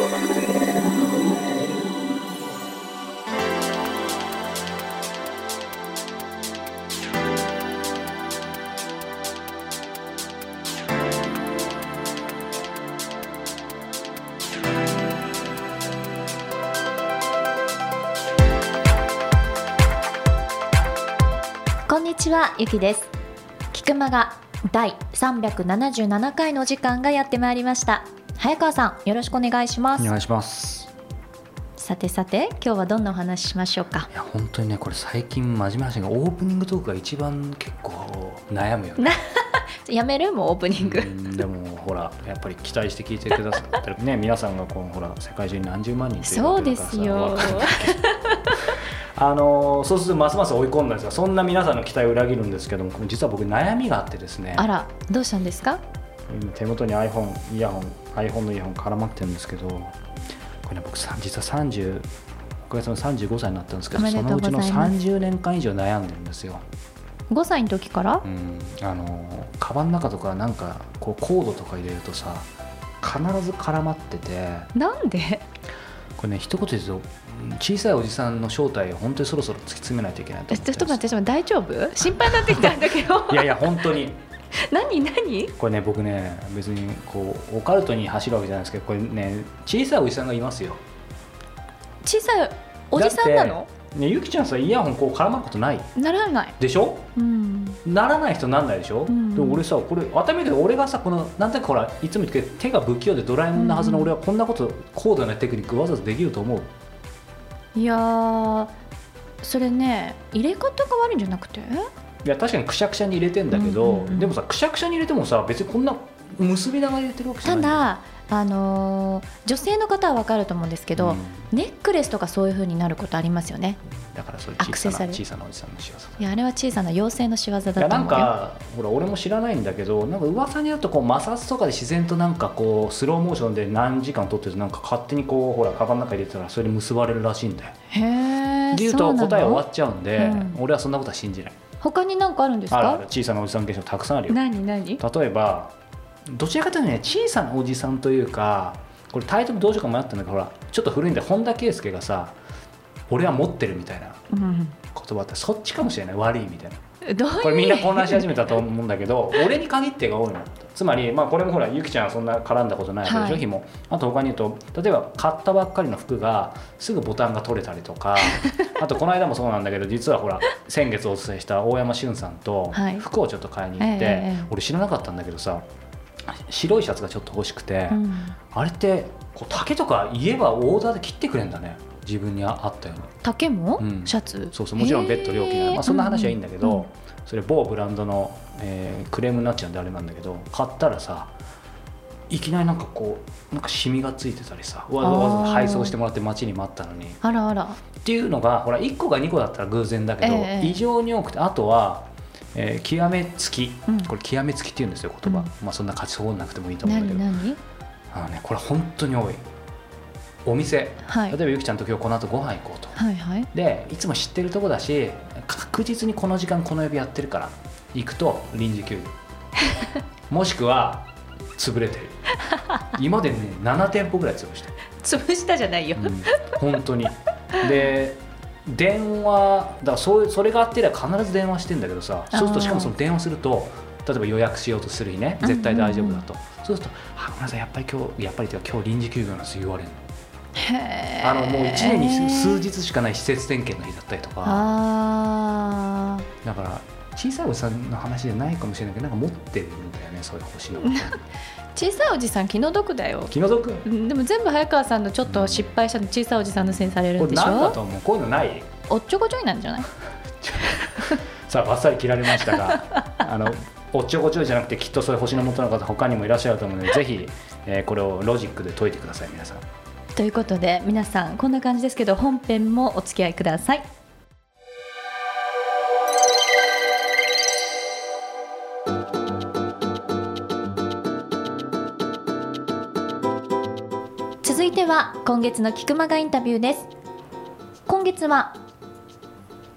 こんにちはゆきです。菊間が第377回の時間がやってまいりました。早川さんよろしくお願いします。お願いします。さてさて今日はどんなお話ししましょうか？いや本当にねこれ最近真面目な話がオープニングトークが一番結構悩むよね。やめる？もうオープニング。うんでもほらやっぱり期待して聞いてくださってるね皆さんがこうほら世界中に何十万人そうですよ。あのそうするとますます追い込んだんですがそんな皆さんの期待を裏切るんですけども実は僕悩みがあってですね。あらどうしたんですか？今手元に iPhone イヤホン iPhone のイヤホン絡まってるんですけどこれね僕さ実は30おかげさまで35歳になったんですけどそのうちのございます。30年間以上悩んでるんですよ、5歳の時から？うん、あのカバンの中とかなんかこうコードとか入れるとさ必ず絡まってて。なんで？これね一言で言うとうん小さいおじさんの正体を本当にそろそろ突き詰めないといけないとえ思ってちょっと待って大丈夫？心配になってきたんだけど。いやいや本当に 何何？これね僕ね別にこうオカルトに走るわけじゃないですけどこれね小さいおじさんがいますよ。小さいおじさんなの？ねゆきちゃんさイヤホンこう絡まることない。ならない。でしょ？うん。ならない人なんないでしょ、うん。でも俺さこれ当たり前だけど俺がさこのなんとなくほらいつも言って手が不器用でドラえもんなはずの俺はこんなこと高度なテクニックわざわざできると思う。いやーそれね入れ方が悪いんじゃなくて？いや確かにくしゃくしゃに入れてんだけど、うんうんうん。でもさくしゃくしゃに入れてもさ別にこんな結び長入れてるわけじゃたない。だあのー女性の方は分かると思うんですけど、うん。ネックレスとかそういう風になることありますよね。だからそれア小さな小さなおじさんの仕業だいやあれは小さな妖精の仕業だと思うよなんかほら俺も知らないんだけどなんか噂によるとこう摩擦とかで自然となんかこうスローモーションで何時間撮ってるとなんか勝手にこうほらカバンの中入れてたらそれで結ばれるらしいんだよ。へえで言うと答え終わっちゃうんで、うん俺はそんなことは信じない。他に何かあるんですか？る小さなおじさん現象たくさんあるよ。何何？例えばどちらかというとね小さなおじさんというかこれタイトルどうしようか迷ったんだけどほらちょっと古いんで本田圭佑がさ「俺は持ってる」みたいなうん。言葉ってそっちかもしれない。悪いみたいな。これみんな混乱し始めたと思うんだけど俺に限ってが多いの。つまり、まあ、これもほらゆきちゃんはそんな絡んだことないわけでしょ、はい。日も。あと他に言うと例えば買ったばっかりの服がすぐボタンが取れたりとか あとこの間もそうなんだけど実はほら先月お伝えした大山俊さんとはい。服をちょっと買いに行って、ええ俺知らなかったんだけどさ白いシャツがちょっと欲しくて、うん。あれってこう丈とか言えばオーダーで切ってくれんだね自分に合ったように。丈も、うん。シャツ？そうそうもちろんベッド料金は、まあ、そんな話はいいんだけど、うん。うんそれ某ブランドの、えークレームになっちゃうんであれなんだけど買ったらさいきなりなんかこうなんかシミがついてたりさわざわざ配送してもらって待ちに待ったのに。っあらあら。ていうのがほら1個が2個だったら偶然だけど、ええ異常に多くてあとは、えー極め付き、うん。これ極め付きって言うんですよ言葉、うん。まあそんな勝ちそうなくてもいいと思うんだけど。何何？あの、ね、これ本当に多いお店。はい。例えばゆきちゃんと今日この後ご飯行こうと。はいはい。でいつも知ってるとこだし確実にこの時間この曜日やってるから行くと臨時休業。もしくは潰れてる。今までね7店舗ぐらい潰してる、潰したじゃないよ、うん、本当に。で電話だからそうそれがあってりゃ必ず電話してんだけどさそうするとしかもその電話すると例えば予約しようとする日ね絶対大丈夫だと、そうすると「あごめんなさいやっぱり今日やっぱり今日臨時休業なんです」言われるのあのもう1年に数日しかない施設点検の日だったりとか。だから小さいおじさんの話じゃないかもしれないけどなんか持ってるんだよねそういう星の 小さいおじさん気の毒だよ。気の毒？うん。でも全部早川さんのちょっと失敗したの小さいおじさんのせいにされるこれんでしょ？何だと思う？こういうのない？おっちょこちょいなんじゃない？さあバッサリ切られましたが あのおっちょこちょいじゃなくてきっとそういう星の元の方他にもいらっしゃると思うのでぜひ、えーこれをロジックで解いてください皆さんということで皆さんこんな感じですけど本編もお付き合いください。続いては今月の菊間がインタビューです。今月は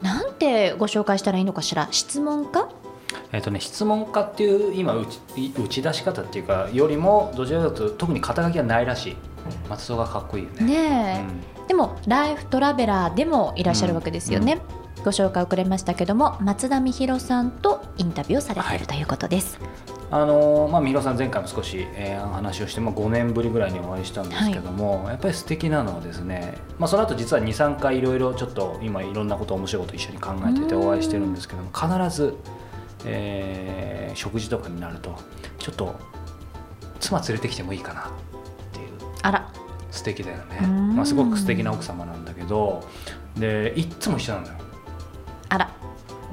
なんてご紹介したらいいのかしら？質問か？えっとね、質問家っていう今打ち打ち出し方っていうかよりもどちらかというと特に肩書きはないらしい。松戸がかっこいいよね。ねえ、でもライフトラベラーでもいらっしゃるわけですよね、ご紹介遅れましたけども松田美弘さんとインタビューをされているということです、あのまあ、三浦さん前回も少し、えー話をして、まあ、5年ぶりぐらいにお会いしたんですけども、やっぱり素敵なのはですね、まあ、その後実は23回いろいろちょっと今いろんなこと面白いこと一緒に考えててお会いしてるんですけども必ず、えー食事とかになるとちょっと妻連れてきてもいいかな素敵だよね。う、ん。まあ、すごく素敵な奥様なんだけどでいっつも一緒なのよ。あら。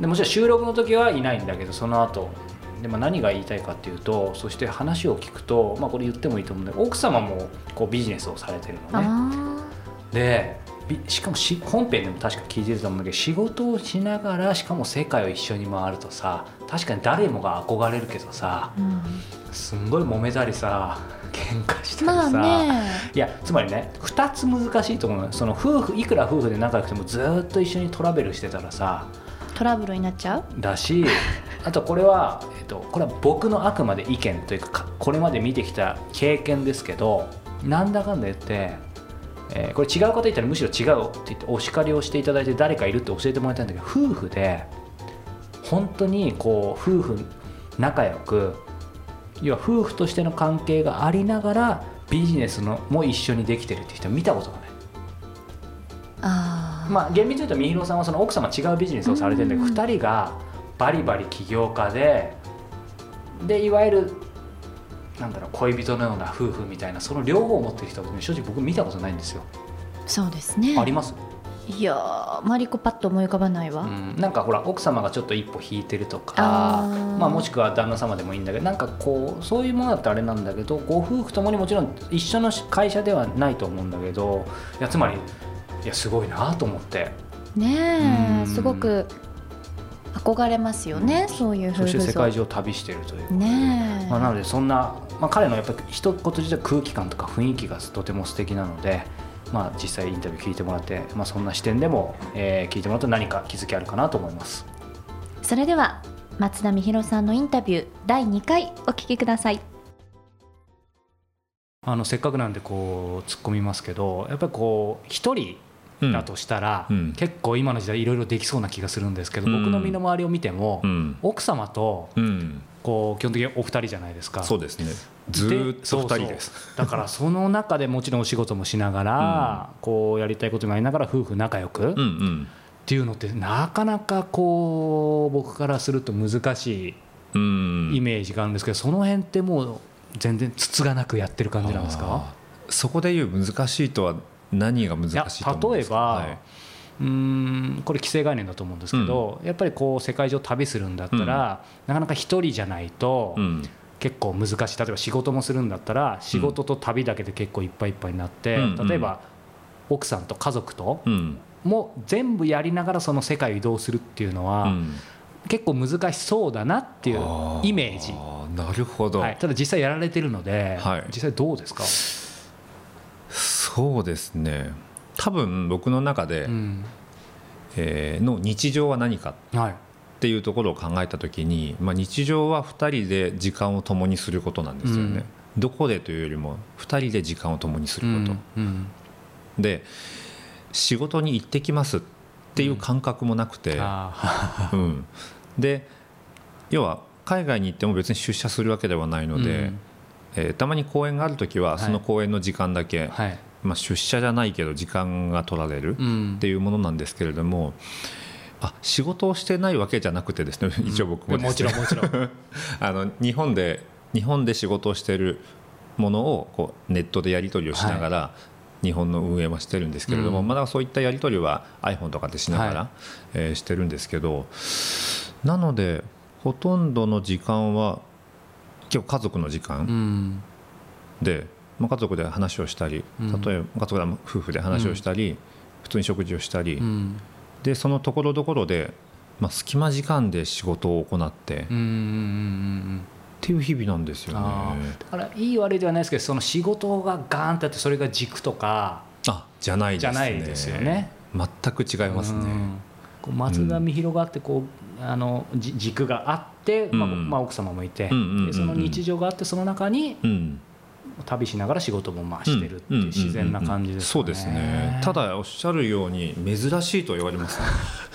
でもちろん収録の時はいないんだけどその後。でまあ何が言いたいかっていうとそして話を聞くと、まあ、これ言ってもいいと思うんだけど奥様もこうビジネスをされてるのね。あでびしかもし本編でも確か聞いてると思うんだけど仕事をしながらしかも世界を一緒に回るとさ確かに誰もが憧れるけどさー、うんすんごい揉めたりさ喧嘩したまありさ、ね。いやつまりね2つ難しいと思うその夫婦いくら夫婦で仲良くてもずーっと一緒にトラベルしてたらさ。トラブルになっちゃう？だし あとこれは、えっと、これは僕のあくまで意見というかかこれまで見てきた経験ですけどなんだかんだ言って、えーこれ違う方いたらむしろ違うって言ってお叱りをしていただいて誰かいるって教えてもらいたいんだけど夫婦で本当にこう夫婦仲良く要は夫婦としての関係がありながらビジネスのも一緒にできてるって人は見たことがない。あーまあ厳密に言うと三広さんはその奥様違うビジネスをされてるんだけど、うん2人がバリバリ起業家ででいわゆるなんだろう恋人のような夫婦みたいなその両方を持ってる人は、ね、正直僕見たことないんですよ。そうですねあります、いやーマリコパッと思い浮かばないわ、うん、なんかほら奥様がちょっと一歩引いてるとかあー。まあ、もしくは旦那様でもいいんだけどなんかこうそういうものだってあれなんだけどご夫婦ともにもちろん一緒の会社ではないと思うんだけどいやつまりいやすごいなと思って。ねえうん。すごく憧れますよね、そういうそして世界中を旅しているという。ねえ、まあ、なのでそんな、まあ、彼のやっぱり一言自体空気感とか雰囲気がとても素敵なので、まあ、実際インタビュー聞いてもらって、まあ、そんな視点でも、えー聞いてもらうと何か気づきあるかなと思います。それでは松田美弘さんのインタビュー第2回お聞きください。あのせっかくなんでこう突っ込みますけどやっぱりこう一人うん。だとしたら、うん。結構今の時代いろいろできそうな気がするんですけど、うん。僕の身の回りを見ても、うん。奥様とうん、こう基本的にお二人じゃないですか。そうですね。ずーっと2人です。だからその中でもちろんお仕事もしながら、こうやりたいこともやりながら夫婦仲良く、うんっうん。ていうのってなかなかこう僕からすると難しうんいイメージがあるんですけど、その辺ってもう全然つつがなくやってる感じなんですか？そこでいう難しいとは何が難しいと思うんですか？例えばはい、うーんこれ既成概念だと思うんですけど、やっぱりこう世界中旅するんだったら、なかなか一人じゃないとうん。結構難しい。例えば仕事もするんだったら仕事と旅だけで結構いっぱいいっぱいになって、うん。例えば奥さんと家族とうん。も全部やりながらその世界を移動するっていうのは、うん。結構難しそうだなっていうイメージ、なるほど、はい、ただ実際やられてるので、はい。実際どうですか、そうですね多分僕の中で、うん。えーの日常は何かはい。っていうところを考えた時に、まあ、日常は2人で時間を共にすることなんですよね、どこでというよりも2人で時間を共にすること、うん。で仕事に行ってきますっていう感覚もなくて、あ うん。で要は海外に行っても別に出社するわけではないーので、うん。えーたまに公演がある時はその公演の時間だけ、はいまあ、出社じゃないけど時間が取られるうん。っていうものなんですけれども、あ仕事をしてないわけじゃなくてですね一応僕もですね。もちろんもちろん。あの日本で日本で仕事をしてるものをこうネットでやり取りをしながら、日本の運営はしてるんですけれども、うん。まだそういったやり取りは iPhone とかでしながら、はい。えーしてるんですけどなのでほとんどの時間は結構家族の時う間ん。で、まあ、家族で話をしたりうん。例えば家族で夫婦で話をしたり、普通に食事をしたり、うん。でそのところどころで、まあ、隙間時間で仕事を行って、っていう日々なんですよね。だからいい悪いではないですけどその仕事がガーンってあってそれが軸とかあじゃないですね。じゃないですよね。全く違いますね。うん。こう松田美弘があってこうあのじ軸があって、まあ奥様もいて、その日常があってその中にうん、旅しながら仕事もまあしてるっていう自然な感じですかね、そうですね。ただおっしゃるように珍しいと言われますね。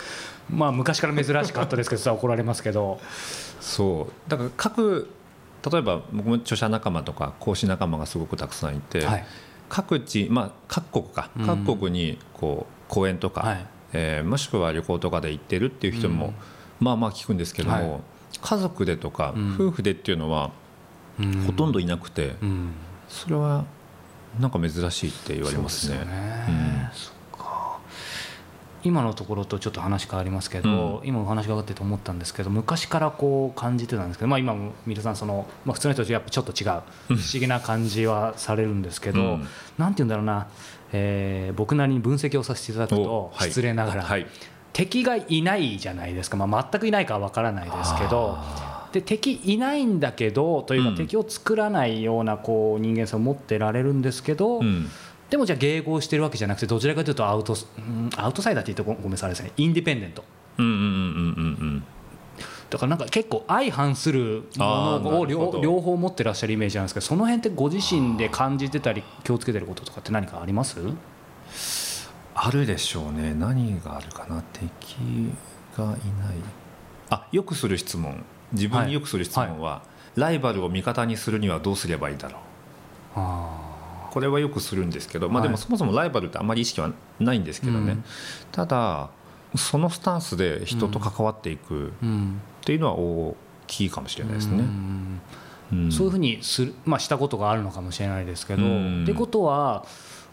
まあ昔から珍しかったですけどさ怒られますけど。そう。だから各例えば僕も著者仲間とか講師仲間がすごくたくさんいて、はい、各地、まあ、各国か、各国にこう講演とか、はい、えー、もしくは旅行とかで行ってるっていう人も、まあまあ聞くんですけども、はい、家族でとか、夫婦でっていうのはほとんどいなくて、それはなんか珍しいって言われますね。今のところとちょっと話変わりますけど、うん、今お話があってと思ったんですけど昔からこう感じてたんですけど、まあ、今も皆さんその、まあ、普通の人とやっぱちょっと違う不思議な感じはされるんですけど、うん、なんて言うんだろうな、えー、僕なりに分析をさせていただくと失礼ながら、はい。はい、敵がいないじゃないですか、まあ、全くいないかは分からないですけど。で敵いないんだけどというか、敵を作らないようなこう人間性を持ってられるんですけど、うん。でもじゃあ迎合してるわけじゃなくてどちらかというとアウト,、うん、アウトサイダーって言うとごめんなさいですね。インディペンデント。うんうんうんうんうんだからなんか結構相反するものを両両方持ってらっしゃるイメージなんですけどその辺ってご自身で感じてたり気をつけてることとかって何かあります？あるでしょうね。何があるかな？敵がいない。あよくする質問自分によくする質問は、はい。はい、ライバルを味方にするにはどうすればいいだろう。あこれはよくするんですけど、まあ、でもそもそもライバルってあんまり意識はないんですけどね、ただそのスタンスで人と関わっていくっていうのは大きいかもしれないですね。うん、そういうふうにする、まあ、したことがあるのかもしれないですけど、ってことは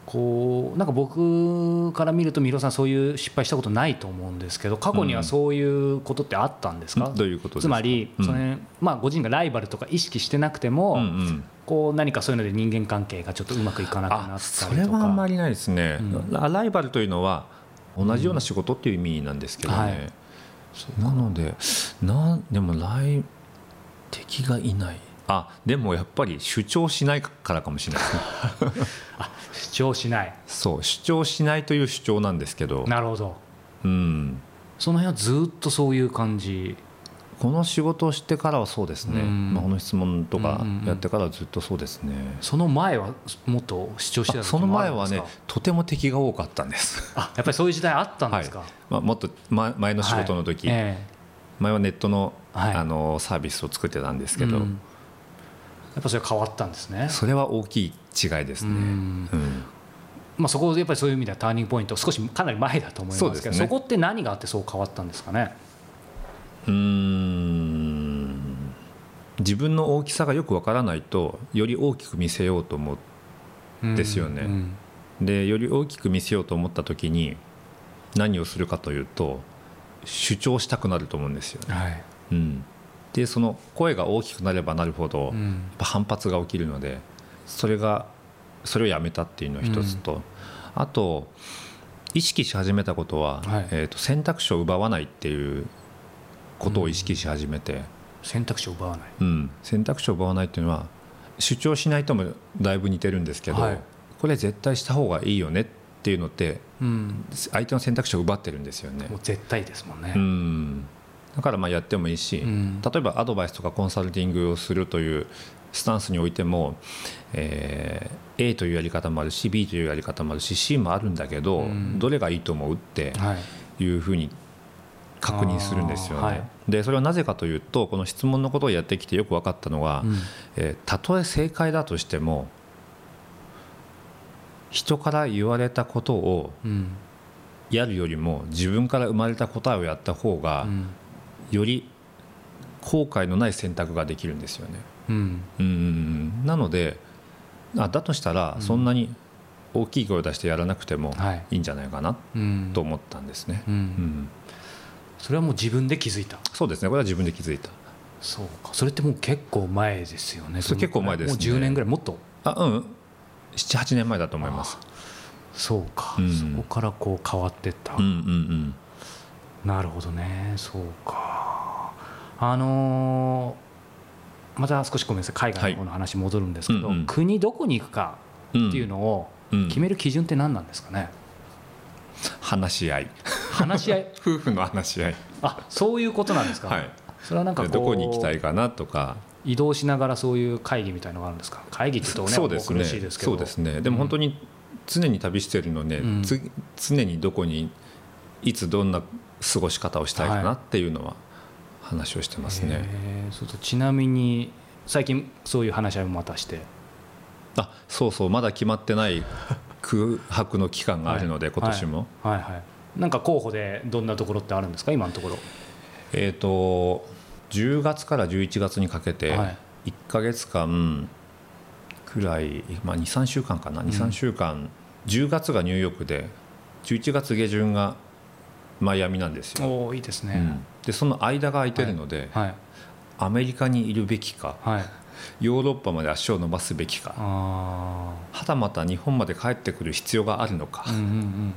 こうなんか僕から見ると三浦さんそういう失敗したことないと思うんですけど過去にはそういうことってあったんですか、うん、どういうことつまり、そのまあ、ご自身がライバルとか意識してなくても、うんうん、こう何かそういうので人間関係がちょっとうまくいかなくなったりとか。それはあんまりないですね、うん、ライバルというのは同じような仕事っていう意味なんですけどね、はい、なのでなでも来敵がいないあでもやっぱり主張しないからかもしれない。あ主張しない。そう主張しないという主張なんですけど。なるほど。うん。その辺はずっとそういう感じ。この仕事をしてからはそうですね、まあ、この質問とかやってからずっとそうですね、その前はもっと主張してたその前はねとても敵が多かったんです。あやっぱりそういう時代あったんですか、はい、まあ、もっと前前の仕事の時、はい。えー、前はネットの,、あのサービスを作ってたんですけど、うんやっぱそれ変わったんですね。それは大きい違いですね、うん、まあ、そこやっぱりそういう意味ではターニングポイント少しかなり前だと思いますけどそ、ね,、こって何があってそう変わったんですかね？うん。自分の大きさがよくわからないとより大きく見せようと思うんですよね、うんうん、でより大きく見せようと思った時に何をするかというと主張したくなると思うんですよね、はい、うんでその声が大きくなればなるほど、反発が起きるのでそれがそれをやめたっていうのは一つと、うん、あと意識し始めたことは、はい、えーと、選択肢を奪わないっていうことを意識し始めて、うん、選択肢を奪わない、うん、選択肢を奪わないっていうのは主張しないともだいぶ似てるんですけど、はい、これ絶対した方がいいよねっていうのって、うん、相手の選択肢を奪ってるんですよね。もう絶対ですもんね、うんだからまあやってもいいし、うん、例えばアドバイスとかコンサルティングをするというスタンスにおいても、えー、A というやり方もあるし B というやり方もあるし C もあるんだけど、うん、どれがいいと思うっていうふうに確認するんですよね。はい、でそれはなぜかというとこの質問のことをやってきてよく分かったのは、うん、えー、たとえ正解だとしても人から言われたことをやるよりも自分から生まれた答えをやった方がより後悔のない選択ができるんですよね。うん、うん。なのであだとしたらそんなに大きい声を出してやらなくてもい。いんじゃないかなと思ったんですね。うん、うん、それはもう自分で気づいた。そうですね。これは自分で気づいた。そうか。それってもう結構前ですよね。それ結構前です、ね、もう10年ぐらいもっと。あうん。78年前だと思います。そうか、うん、そこからこう変わってった、うんうんうんなるほどね。そうか。あのー、また少しごめんなさい。海外の方の話戻るんですけど、はいうんうん、国どこに行くかっていうのを決める基準って何なんですかね、話し合い。話し合い？夫婦の話し合い。あそういうことなんですか、はい、それはなんかどこに行きたいかなとか。移動しながらそういう会議みたいのがあるんですか？会議って言うとねそうですね。苦しいですけど。そうですね。でも本当に常に旅してるので、うん。つ常にどこにいつどんな過ごし方をしたいかなっていうのは話をしてますね、へー。そうとちなみに最近そういう話し合いもまたして。あそうそう。まだ決まってない空白の期間があるので、今年も、はいはい。はいなんか候補でどんなところってあるんですか？今のところ。えっ、と10月から11月にかけてはい。1か月間くらい、まあ、23週間かな？23週間、10月がニューヨークで11月下旬がマイアミなんですよ、おおいいですね、うん。でその間が空いてるので、はい。アメリカにいるべきかはい。ヨーロッパまで足を伸ばすべきかあはたまた日本まで帰ってくる必要があるのかあうんうんうんうん。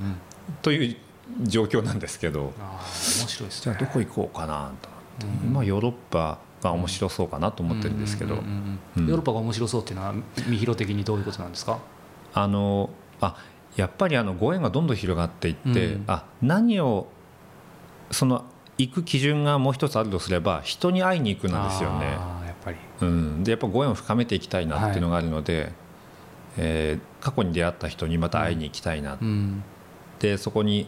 という状況なんですけどあー面白いですね。じゃあどこ行こうかなと思って、まあ、ヨーロッパが面白そうかなと思ってるんですけど、うんうんうんうんうん。ヨーロッパが面白そうっていうのは見広的にどういうことなんですか？あのあやっぱりあのご縁がどんどん広がっていって、うん。あ何をその行く基準がもう一つあるとすれば人に会いに行くなんですよね。やっぱり。うん、でやっぱご縁を深めていきたいなっていうのがあるので、えー過去に出会った人にまた会いに行きたいな、うん。でそこに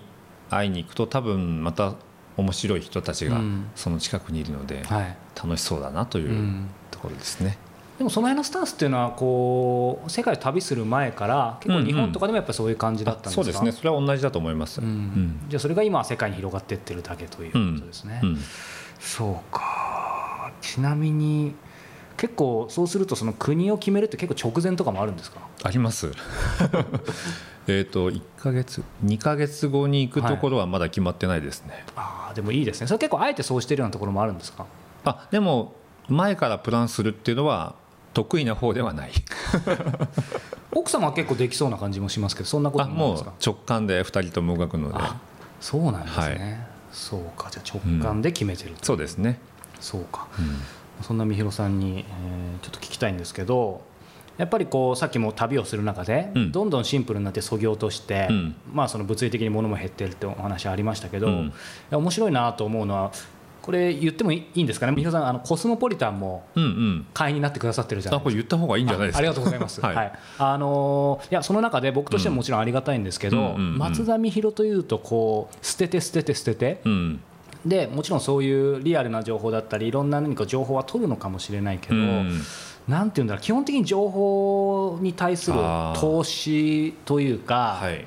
会いに行くと多分また面白い人たちがうん。その近くにいるのではい。楽しそうだなといううん。ところですね。でもその辺のスタンスっていうのはこう世界を旅する前から結構日本とかでもやっぱりそういう感じだったんですか、そうですね。それは同じだと思います。うん。うん。じゃあそれが今は世界に広がっていってるだけということですね、うん。そうか。ちなみに結構そうするとその国を決めるって結構直前とかもあるんですか？あります。えっと1ヶ月2ヶ月後に行くところはまだ決まってないですね。ああでもいいですね。それ結構あえてそうしてるようなところもあるんですか？あでも前からプランするっていうのは得意な方ではない。奥様は結構できそうな感じもしますけどそんなことあもうもないですか？直感で2人とも動くので。あそうなんですね、そうかじゃあ直感で決めてると、そうですね。そうか。うん。そんな三広さんに、えーちょっと聞きたいんですけどやっぱりこうさっきも旅をする中で、うん。どんどんシンプルになってそぎ落として、うん。まあ、その物理的に物も減ってるってお話ありましたけど、うん。面白いなと思うのはこれ言ってもいいんですかね？三広さんあのコスモポリタンもうんうん。会員になってくださってるじゃないあこれ言った方がいいんじゃないですか？あありがとうございます。は はい。い、あのーいやその中で僕としてももちろんありがたいんですけど、うんうんうんうん。松田美弘というとこう捨てて捨てて捨てて、うん。でもちろんそういうリアルな情報だったりいろんな何か情報は取るのかもしれないけど、うん。なんていうんだろう基本的に情報に対する投資というか、はい。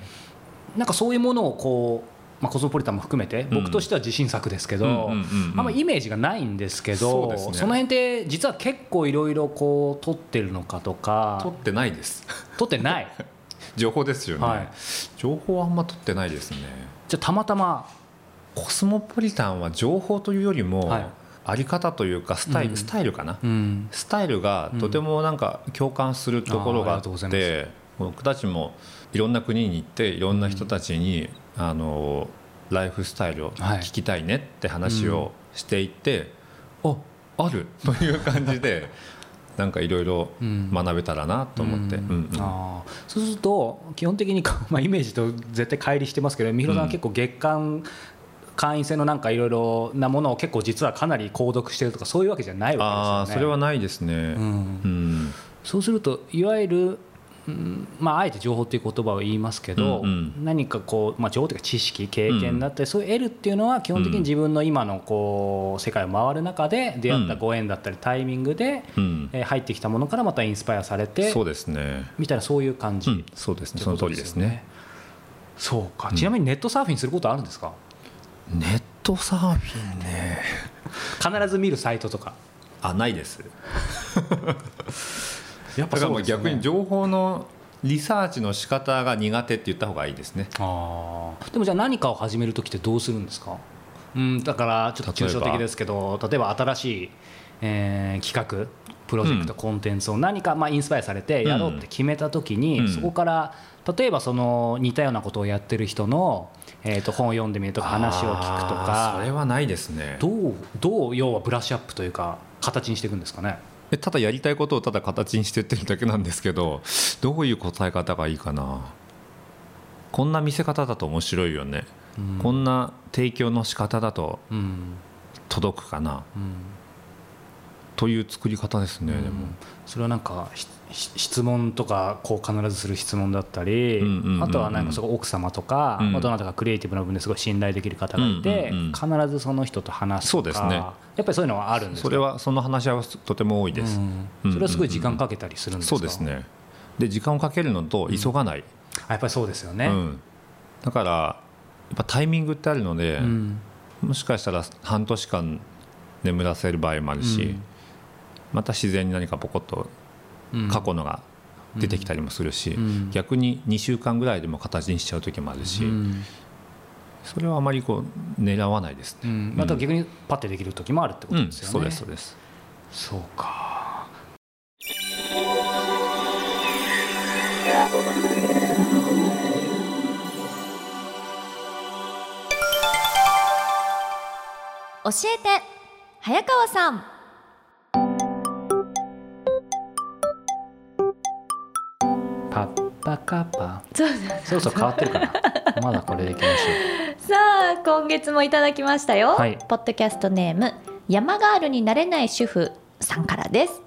なんかそういうものをこう、まあ、コスモポリタンも含めてうん。僕としては自信作ですけど、あんまイメージがないんですけどその辺って実は結構いろいろこう取ってるのかとか。取ってないです。取ってない。情報ですよね、はい。情報はあんま取ってないですね。じゃあたまたま。コスモポリタンは情報というよりも、はい。あり方というかスタイル,、うん。スタイルかな、うん。スタイルがとてもなんか共感するところがあっあーありがとうございます。て僕たちもいろんな国に行っていろんな人たちに、あのライフスタイルをはい。聞きたいねって話をしていて、あある という感じでなんかいろいろうん。学べたらなと思って、うん。うんうん。あー。そうすると基本的に、まあ、イメージと絶対乖離してますけど三浦さんは結構月間会員制のなんかいろいろなものを結構実はかなり購読してるとかそういうわけじゃないあわけですよね。あそれはないですね、うん。うん。そうするといわゆる、うんまあ、あえて情報っていう言葉を言いますけど、うんうん。何かこう、まあ、情報というか知識経験だったり、そういう得るっていうのは基本的に自分の今のこう世界を回る中で出会ったご縁だったりタイミングで、うん。えー入ってきたものからまたインスパイアされてそうですね、みたいなそういう感じ、うん、そうですね。その通りですね。そうか。ちなみにネットサーフィンすることあるんですか、ネットサーフィンね。必ず見るサイトとか。あないです やっだからもうですよね。逆に情報のリサーチの仕方が苦手って言った方がいいですね。あー。でもじゃあ何かを始める時ってどうするんですか？うんだからちょっと抽象的ですけど例えば新しい、えー企画プロジェクト、うん。コンテンツを何かまあインスパイアされてやろうって決めた時に、うん。そこから例えばその似たようなことをやってる人の、えー、と本を読んでみるとか話を聞くとあーそれかはないですね。どうどう要はブラッシュアップというか形にしていくんですかね？えただやりたいことをただ形にしてってるだけなんですけどどういう答え方がいいかな。こんな見せ方だと面白いよね、こんな提供の仕方だとうん。届くかな。うん。という作り方ですね、でも。それはなんか質問とかこう必ずする質問だったり、あとはなんかそこ奥様とか、うん。まあどなたかクリエイティブな部分ですごい信頼できる方がいて、必ずその人と話すとかそうですね。やっぱりそういうのはあるんですかそれはその話し合わせとても多いです、うん。それはすごい時間かけたりするんですか、そうですね。で時間をかけるのと急がない、あやっぱりそうですよね、うん。だからやっぱタイミングってあるので、うん。もしかしたら半年間眠らせる場合もあるし、うん。また自然に何かポコッとうん過去のが出てきたりもするし、うん。逆に2週間ぐらいでも形にしちゃう時もあるし、うん。それはあまりこう狙わないですね。うん。また逆にパッてできる時もあるってこうん、とですよね、そうですそうです。そうか。教えて早川さんパカパ。そうそろそろ変わってるかな。まだこれでいきましょさあ今月もいただきましたよ、はい。ポッドキャストネーム山ガールになれない主婦さんからです。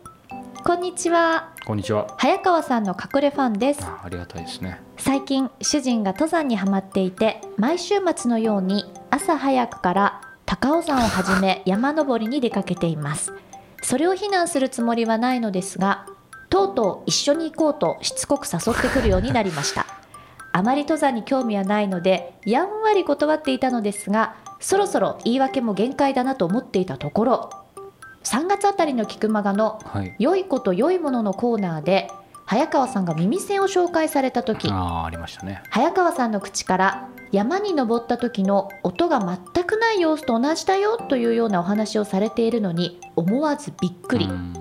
こんにちは。うこんにちは。早川さんの隠れファンです。あありがたいですね。最近主人が登山にはまっていて毎週末のように朝早くから高尾山をはじめ山登りに出かけています。それを非難するつもりはないのですがとうとう一緒に行こうとしつこく誘ってくるようになりました。あまり登山に興味はないのでやんわり断っていたのですがそろそろ言い訳も限界だなと思っていたところ3月あたりの菊間がのはい。良いこと良いもののコーナーで早川さんが耳栓を紹介された時ああありましたね。早川さんの口から山に登った時の音が全くない様子と同じだよというようなお話をされているのに思わずびっくり、うん。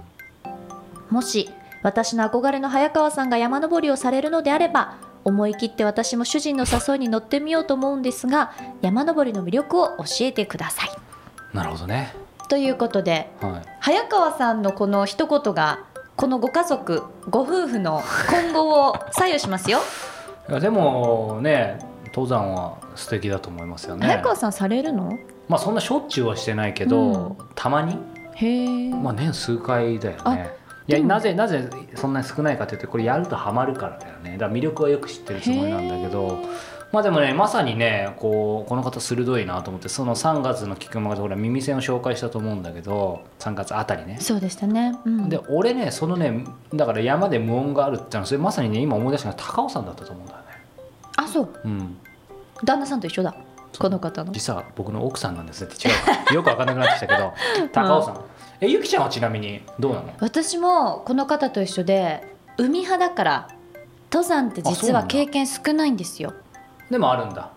もし私の憧れの早川さんが山登りをされるのであれば思い切って私も主人の誘いに乗ってみようと思うんですが山登りの魅力を教えてください。なるほどね。ということではい。早川さんのこの一言がこのご家族ご夫婦の今後を左右しますよ、いやでもね登山は素敵だと思いますよね。早川さんされるの？まあそんなしょっちゅうはしてないけど、うん。たまに。へえ、まあ年数回だよあねいやなぜなぜそんなに少ないかというとこれやるとハマるからだよね。だから魅力はよく知ってるつもりなんだけど。まあでもねまさにねこうこの方鋭いなと思ってその3月の菊間がほら耳栓を紹介したと思うんだけど3月あたりね。そうでしたね、うん、で俺ねそのねだから山で無音があるってのはそれまさにね今思い出したのが高尾山だったと思うんだよね。あそう。うん。旦那さんと一緒だ。この方の。実は僕の奥さんなんですって違うかよく分かんなくなってきたけど高尾さん、えゆきちゃんはちなみにどうなの？私もこの方と一緒で海派だから登山って実は経験少ないんですよ。でもあるんだ。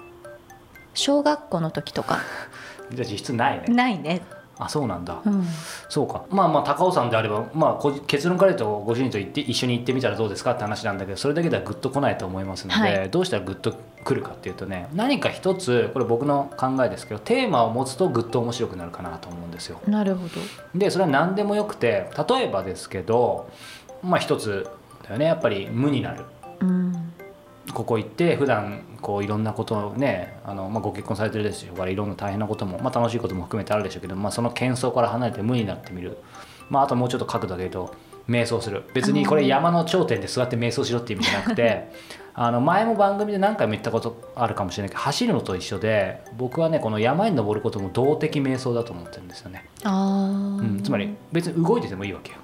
小学校の時とか。じゃあ実質ないね。ないね。あそうなんだ、うん。そうか。まあまあ高尾山であれば、まあ、こ結論から言うとご主人と行って一緒に行ってみたらどうですかって話なんだけどそれだけではグッと来ないと思いますので、はい。どうしたらグッと来るかっていうとね何か一つこれ僕の考えですけどテーマを持つとグッと面白くなるかなと思うんですよ。なるほどでそれは何でもよくて例えばですけどまあ一つだよねやっぱり無になる。うんここ行って普段こういろんなことをねあの、まあ、ご結婚されてるでしょうからいろんな大変なことも、まあ、楽しいことも含めてあるでしょうけど、まあ、その喧騒から離れて無になってみる、まあ、あともうちょっと角度で言うと瞑想する別にこれ山の頂点で座って瞑想しろっていう意味じゃなくて あの前も番組で何回も言ったことあるかもしれないけど走るのと一緒で僕はねこの山に登ることも動的瞑想だと思ってるんですよね、うん、つまり別に動いててもいいわけよ。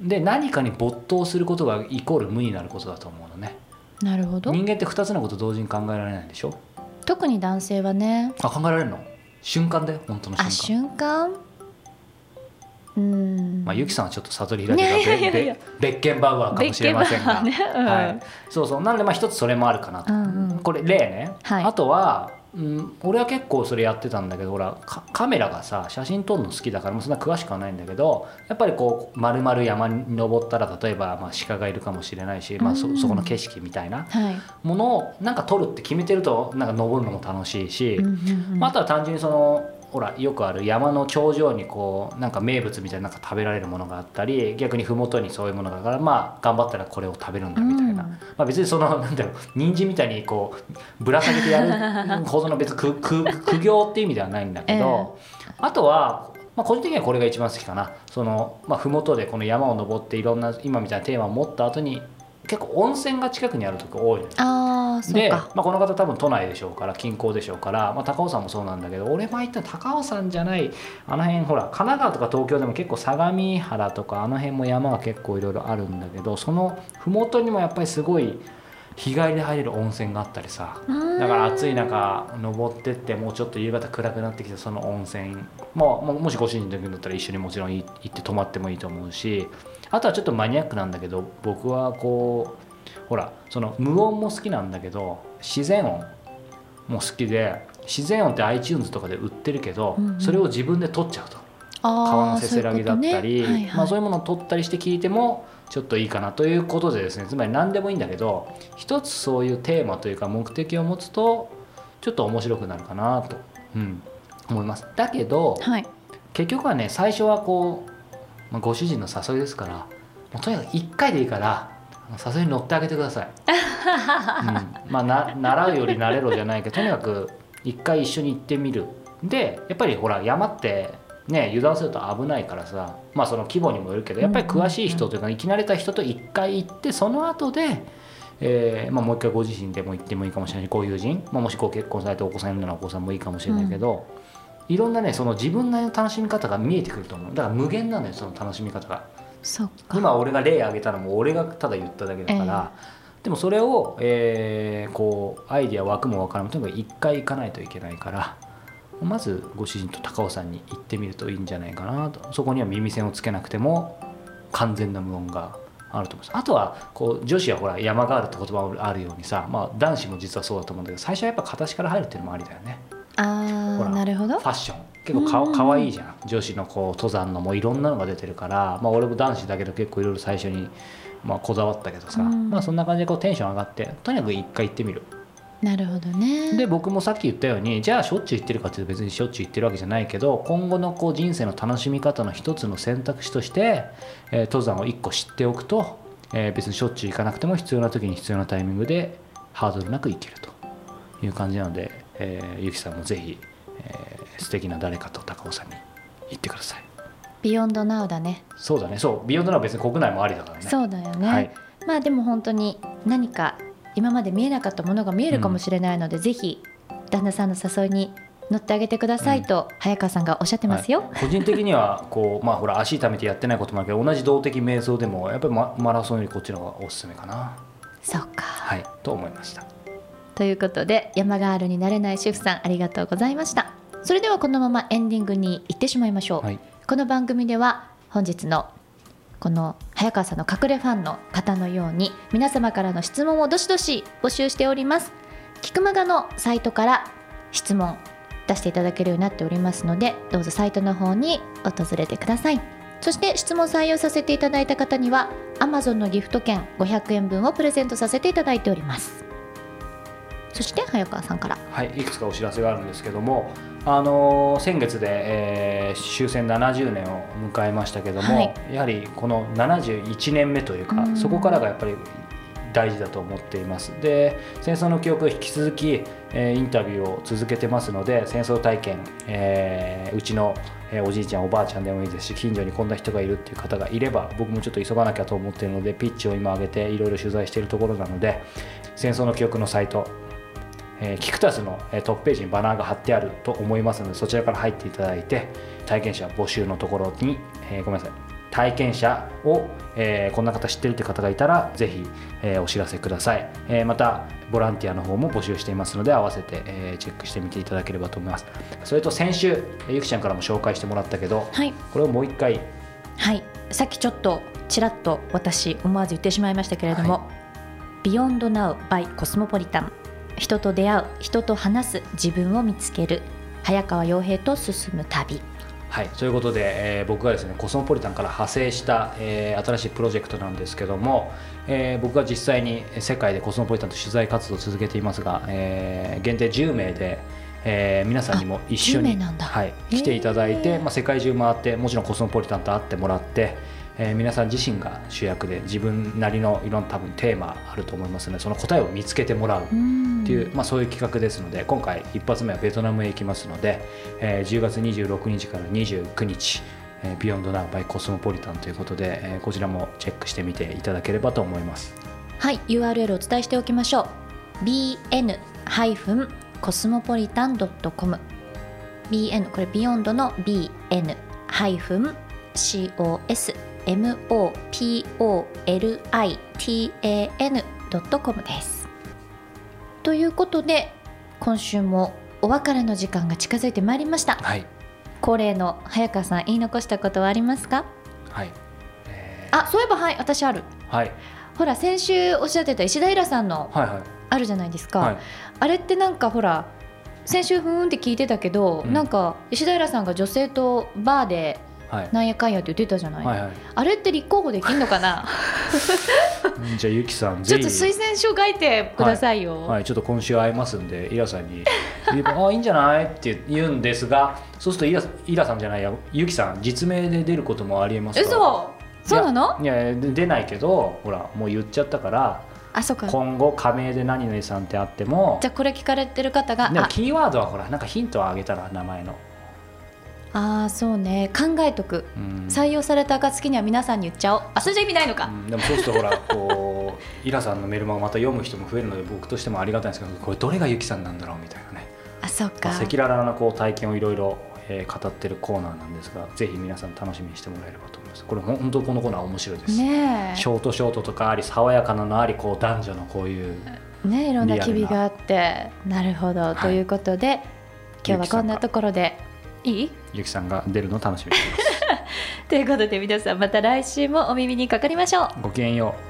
で何かに没頭することがイコール無になることだと思うのね。なるほど。人間って2つのこと同時に考えられないんでしょ？特に男性はね。あ考えられるの？瞬間だよ本当の瞬間。あ瞬間？うん。まあ、ゆきさんはちょっと悟り開きいやいやいやがベベッケンバウアーかもしれませんが、ね。うん。はい、そうそう。なのでまあ一つそれもあるかなと、うんうん。これ例ね、はい。あとは、うん、俺は結構それやってたんだけどほらカカメラがさ写真撮るの好きだからもうそんな詳しくはないんだけどやっぱりこう丸々山に登ったら例えばまあ鹿がいるかもしれないし、まあ、そうん。そこの景色みたいなはい。ものをなんか撮るって決めてるとなんか登るのも楽しいし、うんうんうん。まあ、あとは単純にそのほらよくある山の頂上にこうなんか名物みたいななんか食べられるものがあったり逆に麓にそういうものがあるからまあ頑張ったらこれを食べるんだみたいな、うんまあ、別にそのなんだろう人参みたいにこうぶら下げてやる ほどの別に苦苦苦行っていう意味ではないんだけど、あとはまあ、個人的にはこれが一番好きかな。その、まあ、麓でこの山を登っていろんな今みたいなテーマを持った後に結構温泉が近くにあるとこ多いああそうで、かまあ、この方多分都内でしょうから近郊でしょうから、まあ、高尾山もそうなんだけど俺前行った高尾山じゃないあの辺ほら神奈川とか東京でも結構相模原とかあの辺も山が結構いろいろあるんだけどその麓にもやっぱりすごい日帰りで入れる温泉があったりさだから暑い中登ってってもうちょっと夕方暗くなってきてその温泉、まあ、ももしご主人と行くんだったら一緒にもちろん行って泊まってもいいと思うしあとはちょっとマニアックなんだけど僕はこうほらその無音も好きなんだけど自然音も好きで自然音って iTunes とかで売ってるけど、うんうん。それを自分で撮っちゃうと。川のせせらぎだったりそういうことね。はいはい。まあ、そういうものを撮ったりして聞いてもちょっといいかなということでですねつまり何でもいいんだけど一つそういうテーマというか目的を持つとちょっと面白くなるかなと、うん、思います。だけどはい。結局はね最初はこう、まあ、ご主人の誘いですからもうとにかく1回でいいから誘いに乗ってあげてください、うん、まあな習うより慣れろじゃないけどとにかく1回一緒に行ってみる。でやっぱりほら山ってね油断すると危ないからさまあその規模にもよるけどやっぱり詳しい人というか生き慣れた人と1回行ってその後でえーまあ、もう一回ご自身でも行ってもいいかもしれないご友人、まあ、もしご結婚されてお子さんいるならお子さんもいいかもしれないけど、いろんなねその自分なりの楽しみ方が見えてくると思う。だから無限なのよその楽しみ方が。そっか。今俺が例挙げたのも俺がただ言っただけだから、でもそれを、えーこうアイディア枠も分からんとにかく一回行かないといけないから。まずご主人と高尾山に行ってみるといいんじゃないかなと。そこには耳栓をつけなくても完全な無音があると思います。あとはこう女子はほら山があるって言葉もあるようにさ、まあ、男子も実はそうだと思うんだけど最初はやっぱ形から入るっていうのもありだよねあほらあなるほど。ファッション。結構かわかわいいじゃん。女子のこう登山のもいろんなのが出てるから、まあ、俺も男子だけど結構いろいろ最初に、まあ、こだわったけどさ、うん。まあ、そんな感じでこうテンション上がってとにかく一回行ってみる。なるほどね。で僕もさっき言ったようにじゃあしょっちゅう行ってるかっていうと別にしょっちゅう行ってるわけじゃないけど今後のこう人生の楽しみ方の一つの選択肢として、えー登山を一個知っておくと、えー別にしょっちゅう行かなくても必要な時に必要なタイミングでハードルなく行けるという感じなので、えーゆきさんもぜひ、えー素敵な誰かと高尾山に行ってください。ビヨンドナウだね。そうだね。そう。ビヨンドナは別に国内もありだからね。そうだよね、はい。まあでも本当に何か今まで見えなかったものが見えるかもしれないので、ぜひ旦那さんの誘いに乗ってあげてくださいと、早川さんがおっしゃってますよ、はい。個人的にはこうまあほら足痛めてやってないこともあるけど同じ動的瞑想でもやっぱりママラソンよりこっちの方がおすすめかな。そうか。はい。と思いましたということで山ガールになれない主婦さんありがとうございました。それではこのままエンディングに行ってしまいましょう、はい。この番組では本日のこの早川さんの隠れファンの方のように皆様からの質問をどしどし募集しております。キクマガのサイトから質問出していただけるようになっておりますのでどうぞサイトの方に訪れてください。そして質問採用させていただいた方には Amazon のギフト券500円分をプレゼントさせていただいておりますそして早川さんから。はい、いくつかお知らせがあるんですけども、あのー先月で、えー終戦70年を迎えましたけども、はい。やはりこの71年目というか、うん。そこからがやっぱり大事だと思っています。で戦争の記憶を引き続き、えーインタビューを続けてますので戦争体験、えーうちの、えーおじいちゃんおばあちゃんでもいいですし近所にこんな人がいるっていう方がいれば僕もちょっと急がなきゃと思っているのでピッチを今上げていろいろ取材しているところなので戦争の記憶のサイトえーキクタスのえートップページにバナーが貼ってあると思いますのでそちらから入っていただいて体験者募集のところに、えーごめんなさい体験者を、えーこんな方知ってるって方がいたらぜひ、えーお知らせください、えーまたボランティアの方も募集していますので合わせて、えーチェックしてみていただければと思います。それと先週えーゆきちゃんからも紹介してもらったけどはい。これをもう一回。はい。さっきちょっとちらっと私思わず言ってしまいましたけれども「ビヨンドナウ by コスモポリタン」人と出会う人と話す自分を見つける早川洋平と進む旅。はい、ということで、えー僕がですねコスモポリタンから派生した、えー新しいプロジェクトなんですけども、えー僕が実際に世界でコスモポリタンと取材活動を続けていますが、えー限定10名で、えー皆さんにも一緒10に名なんだ。はい、来ていただいて、まあ、世界中回ってもちろんコスモポリタンと会ってもらって、えー皆さん自身が主役で自分なりのいろんな多分テーマあると思いますのでその答えを見つけてもらううん。っていう、まあ、そういう企画ですので今回一発目はベトナムへ行きますので、えー10月26日から29日「えー、ビヨンドナウバイコスモポリタンということで、えーこちらもチェックしてみていただければと思います。はい URL お伝えしておきましょう。Bn-cosmopolitan.com bn これビヨンドの bn-cosmopolitan.com です。ということで今週もお別れの時間が近づいてまいりました。はい、恒例の早川さん言い残したことはありますか？はい。えあそういえばはい私ある。ーはい。ほら先週おっしゃってた石田イラさんのはいはい。あるじゃないですか、はい。あれってなんかほら先週ふーんって聞いてたけど、うん。なんか石田イラさんが女性とバーではいなんやかんやって言ってたじゃない、はいはい。あれって立候補できんのかな？うんじゃあゆきさん ちょっと推薦書書いてくださいよ、はい、ちょっと今週会いますんで、イラさんに、あいいんじゃない？って言うんですが、そうするとイライラさんじゃないや、ゆきさん、実名で出ることもありえますから。嘘！そうなの？いや出ないけど、ほら、もう言っちゃったから、あそうか。今後、加盟で何々さんってあってもじ、ゃあこれ聞かれてる方があでもキーワードはほら、なんかヒントをあげたら、名前の。あーそうね。考えとく。うん。採用された暁には皆さんに言っちゃおう。あそれじゃ意味ないのか、うん。でもそうするとほらこう イラさんのメルマガまた読む人も増えるので僕としてもありがたいんですけどこれどれがゆきさんなんだろうみたいなね。あそうか。赤裸々なこう体験をいろいろえー語ってるコーナーなんですがぜひ皆さん楽しみにしてもらえればと思います。これほん本当このコーナー面白いです、ねショートショートとかあり爽やかなのありこう男女のこういうえねえいろんな機微があって。なるほど、い。ということで今日はこんなところでいい？ゆきさんが出るのを楽しみにしています。ということで皆さんまた来週もお耳にかかりましょう。ごきげんよう